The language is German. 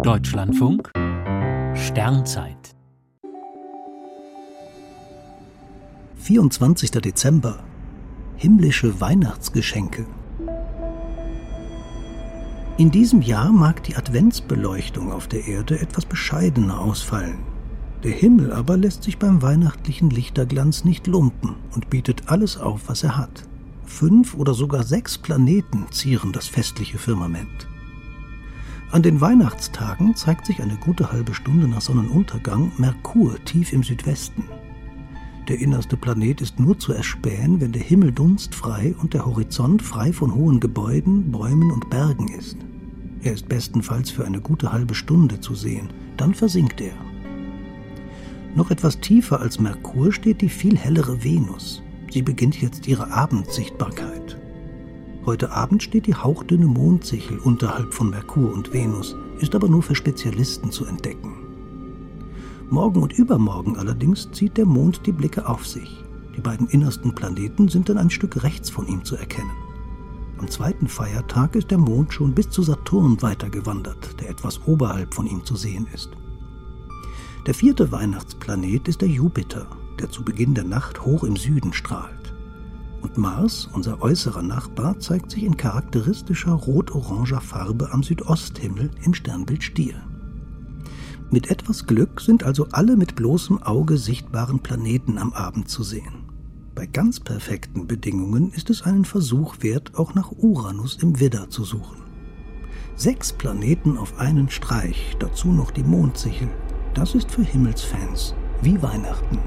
Deutschlandfunk Sternzeit 24. Dezember Himmlische Weihnachtsgeschenke In diesem Jahr mag die Adventsbeleuchtung auf der Erde etwas bescheidener ausfallen. Der Himmel aber lässt sich beim weihnachtlichen Lichterglanz nicht lumpen und bietet alles auf, was er hat. Fünf oder sogar sechs Planeten zieren das festliche Firmament. An den Weihnachtstagen zeigt sich eine gute halbe Stunde nach Sonnenuntergang Merkur tief im Südwesten. Der innerste Planet ist nur zu erspähen, wenn der Himmel dunstfrei und der Horizont frei von hohen Gebäuden, Bäumen und Bergen ist. Er ist bestenfalls für eine gute halbe Stunde zu sehen, dann versinkt er. Noch etwas tiefer als Merkur steht die viel hellere Venus. Sie beginnt jetzt ihre Abendsichtbarkeit. Heute Abend steht die hauchdünne Mondsichel unterhalb von Merkur und Venus, ist aber nur für Spezialisten zu entdecken. Morgen und übermorgen allerdings zieht der Mond die Blicke auf sich. Die beiden innersten Planeten sind dann ein Stück rechts von ihm zu erkennen. Am zweiten Feiertag ist der Mond schon bis zu Saturn weitergewandert, der etwas oberhalb von ihm zu sehen ist. Der vierte Weihnachtsplanet ist der Jupiter, der zu Beginn der Nacht hoch im Süden strahlt. Und Mars, unser äußerer Nachbar, zeigt sich in charakteristischer rot-oranger Farbe am Südosthimmel im Sternbild Stier. Mit etwas Glück sind also alle mit bloßem Auge sichtbaren Planeten am Abend zu sehen. Bei ganz perfekten Bedingungen ist es einen Versuch wert, auch nach Uranus im Widder zu suchen. Sechs Planeten auf einen Streich, dazu noch die Mondsichel, das ist für Himmelsfans wie Weihnachten.